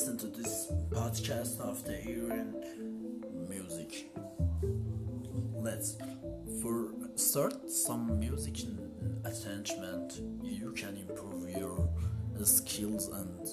listen podcast of the after hearing music. Let's for start some music attachment. You can improve your skills and